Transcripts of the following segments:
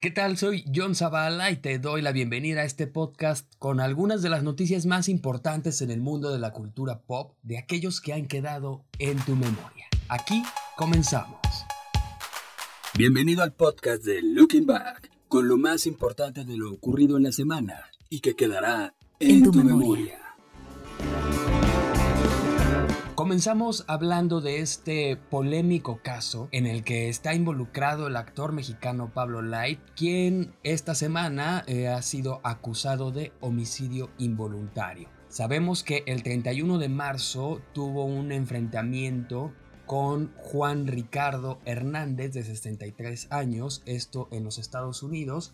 ¿Qué tal? Soy John Zavala y te doy la bienvenida a este podcast con algunas de las noticias más importantes en el mundo de la cultura pop de aquellos que han quedado en tu memoria. Aquí comenzamos. Bienvenido al podcast de Looking Back, con lo más importante de lo ocurrido en la semana y que quedará en, tu, memoria. Comenzamos hablando de este polémico caso en el que está involucrado el actor mexicano Pablo Light, quien esta semana eh, ha sido acusado de homicidio involuntario. Sabemos que el 31 de marzo tuvo un enfrentamiento con Juan Ricardo Hernández de 63 años, esto en los Estados Unidos,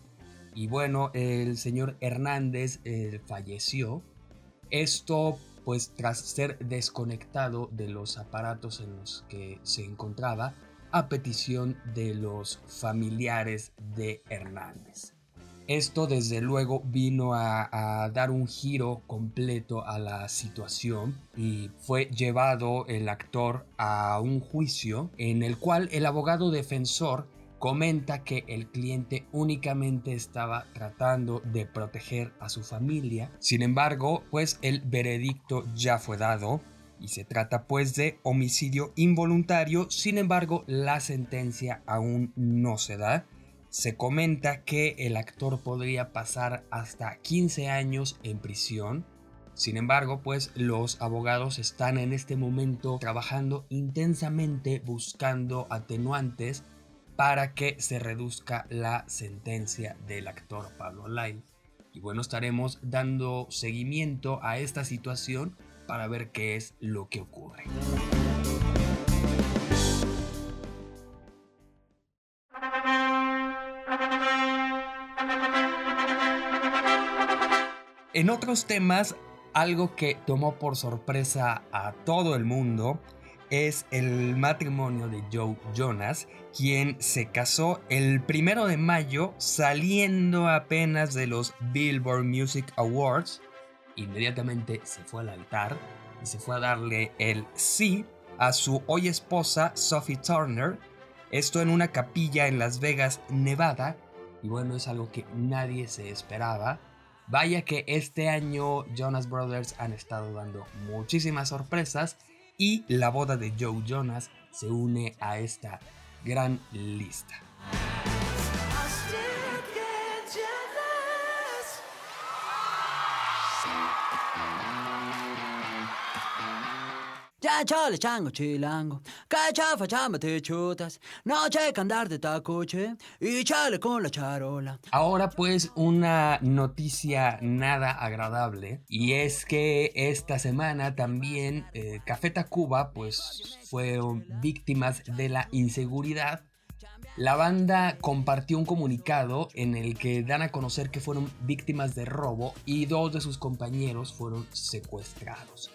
y bueno, el señor Hernández eh, falleció. Esto pues tras ser desconectado de los aparatos en los que se encontraba a petición de los familiares de Hernández. Esto desde luego vino a, dar un giro completo a la situación y fue llevado el actor a un juicio en el cual el abogado defensor comenta que el cliente únicamente estaba tratando de proteger a su familia. Sin embargo, pues el veredicto ya fue dado y se trata pues de homicidio involuntario. Sin embargo, la sentencia aún no se da. Se comenta que el actor podría pasar hasta 15 años en prisión. Sin embargo, pues los abogados están en este momento trabajando intensamente buscando atenuantes para que se reduzca la sentencia del actor Pablo Lyle. Y bueno, estaremos dando seguimiento a esta situación para ver qué es lo que ocurre. En otros temas, algo que tomó por sorpresa a todo el mundo es el matrimonio de Joe Jonas, quien se casó el primero de mayo saliendo apenas de los Billboard Music Awards. Inmediatamente se fue al altar y se fue a darle el sí a su hoy esposa Sophie Turner. Esto en una capilla en Las Vegas, Nevada. Y bueno, es algo que nadie se esperaba. Vaya que este año Jonas Brothers han estado dando muchísimas sorpresas y la boda de Joe Jonas se une a esta gran lista. De la. Ahora pues una noticia nada agradable y es que esta semana también eh, Café Tacuba pues fueron víctimas de la inseguridad la banda compartió un comunicado en el que dan a conocer que fueron víctimas de robo y dos de sus compañeros fueron secuestrados.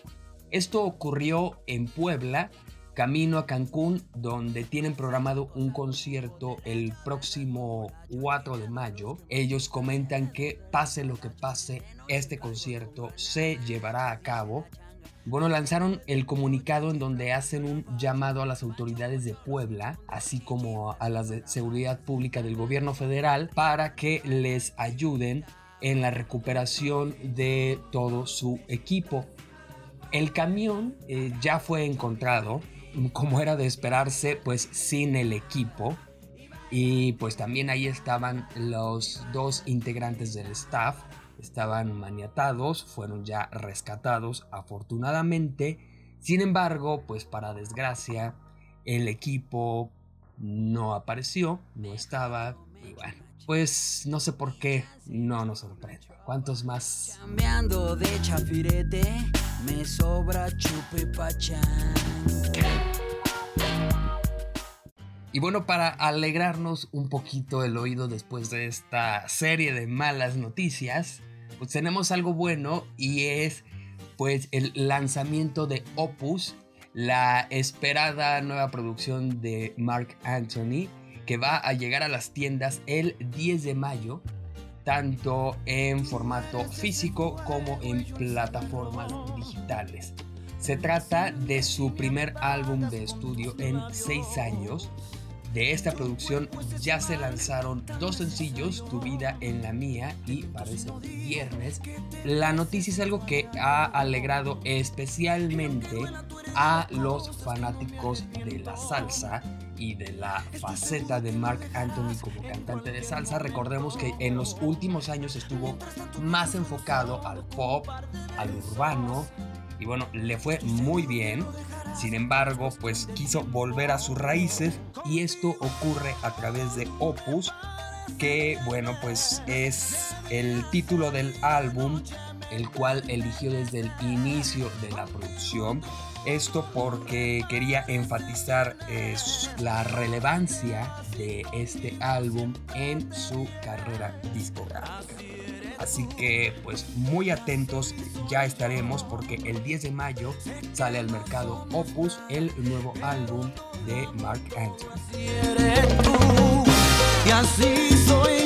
Esto ocurrió en Puebla, camino a Cancún, donde tienen programado un concierto el próximo 4 de mayo. Ellos comentan que pase lo que pase, este concierto se llevará a cabo. Bueno, lanzaron el comunicado en donde hacen un llamado a las autoridades de Puebla, así como a las de seguridad pública del gobierno federal, para que les ayuden en la recuperación de todo su equipo. El camión eh, ya fue encontrado, como era de esperarse, pues sin el equipo. Y pues también ahí estaban los dos integrantes del staff. Estaban maniatados, fueron ya rescatados afortunadamente. Sin embargo, pues para desgracia, el equipo no apareció, no estaba. Y bueno, pues no sé por qué no nos sorprende. ¿Cuántos más? Cambiando de chafirete, me sobra chupe Y bueno, para alegrarnos un poquito el oído después de esta serie de malas noticias, pues tenemos algo bueno y es pues el lanzamiento de Opus, la esperada nueva producción de Mark Anthony que va a llegar a las tiendas el 10 de mayo, tanto en formato físico como en plataformas digitales. Se trata de su primer álbum de estudio en seis años de esta producción ya se lanzaron dos sencillos, Tu vida en la mía y parece viernes. La noticia es algo que ha alegrado especialmente a los fanáticos de la salsa y de la faceta de Mark Anthony como cantante de salsa. Recordemos que en los últimos años estuvo más enfocado al pop, al urbano y bueno, le fue muy bien. Sin embargo, pues quiso volver a sus raíces y esto ocurre a través de Opus, que bueno, pues es el título del álbum, el cual eligió desde el inicio de la producción. Esto porque quería enfatizar la relevancia de este álbum en su carrera discográfica. Así que pues muy atentos ya estaremos porque el 10 de mayo sale al mercado Opus, el nuevo álbum de Mark Anthony. Y así soy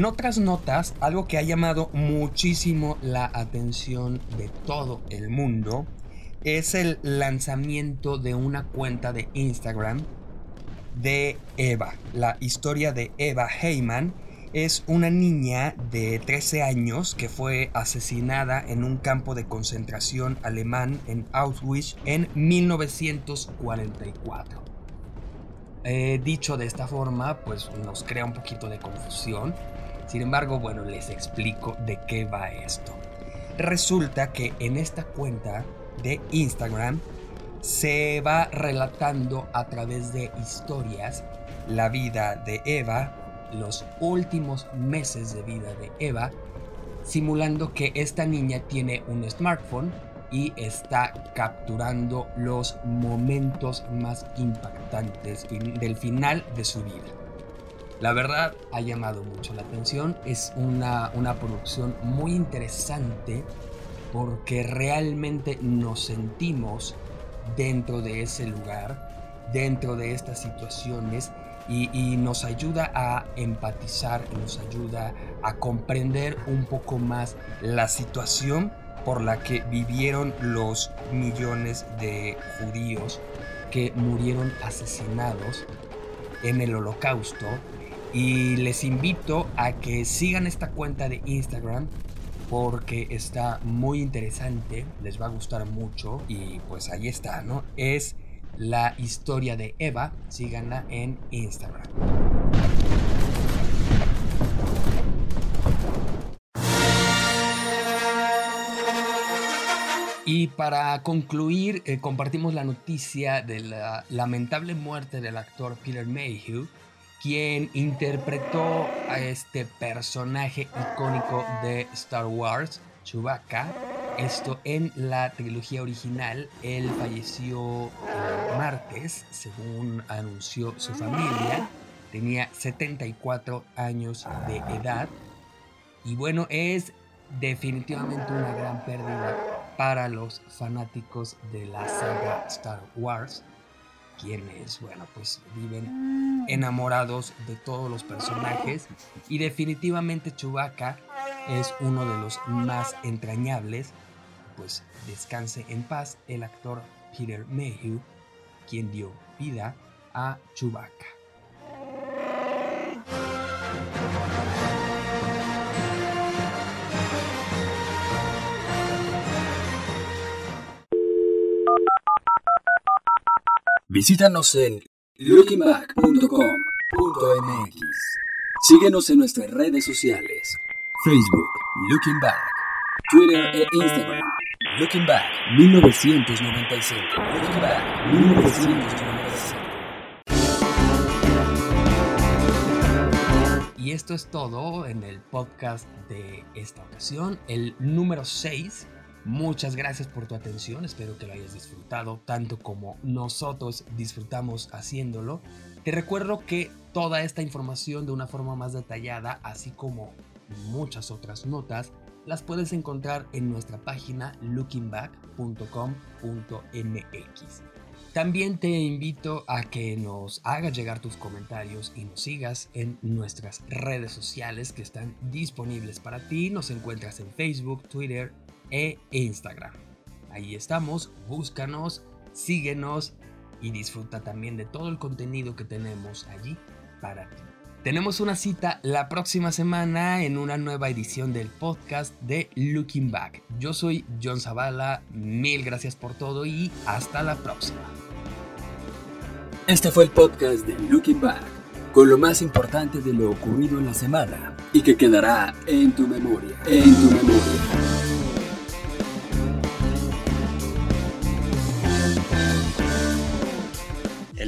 En otras notas, algo que ha llamado muchísimo la atención de todo el mundo es el lanzamiento de una cuenta de Instagram de Eva. La historia de Eva Heyman es una niña de 13 años que fue asesinada en un campo de concentración alemán en Auschwitz en 1944. Eh, dicho de esta forma, pues nos crea un poquito de confusión. Sin embargo, bueno, les explico de qué va esto. Resulta que en esta cuenta de Instagram se va relatando a través de historias la vida de Eva, los últimos meses de vida de Eva, simulando que esta niña tiene un smartphone y está capturando los momentos más impactantes del final de su vida. La verdad ha llamado mucho la atención, es una, una producción muy interesante porque realmente nos sentimos dentro de ese lugar, dentro de estas situaciones y, nos ayuda a empatizar, nos ayuda a comprender un poco más la situación por la que vivieron los millones de judíos que murieron asesinados en el holocausto y les invito a que sigan esta cuenta de Instagram porque está muy interesante, les va a gustar mucho y pues ahí está, ¿no? Es la historia de Eva, síganla en Instagram. Y para concluir, eh, compartimos la noticia de la lamentable muerte del actor Peter Mayhew, quien interpretó a este personaje icónico de Star Wars, Chewbacca. Esto en la trilogía original, él falleció el martes, según anunció su familia. Tenía 74 años de edad. Y bueno, es definitivamente una gran pérdida para los fanáticos de la saga Star Wars quienes, bueno, pues viven enamorados de todos los personajes y definitivamente Chewbacca es uno de los más entrañables, pues descanse en paz el actor Peter Mayhew, quien dio vida a Chewbacca. Visítanos en lookingback.com.mx. Síguenos en nuestras redes sociales. Facebook, Looking Back. Twitter e Instagram. Looking Back 1995. Looking Back 1995. Y esto es todo en el podcast de esta ocasión, el número 6 Muchas gracias por tu atención, espero que lo hayas disfrutado tanto como nosotros disfrutamos haciéndolo. Te recuerdo que toda esta información de una forma más detallada, así como muchas otras notas, las puedes encontrar en nuestra página lookingback.com.mx. También te invito a que nos hagas llegar tus comentarios y nos sigas en nuestras redes sociales que están disponibles para ti. Nos encuentras en Facebook, Twitter, e Instagram. Ahí estamos, búscanos, síguenos y disfruta también de todo el contenido que tenemos allí para ti. Tenemos una cita la próxima semana en una nueva edición del podcast de Looking Back. Yo soy John Zavala, mil gracias por todo y hasta la próxima. Este fue el podcast de Looking Back, con lo más importante de lo ocurrido en la semana y que quedará en tu memoria, en tu memoria.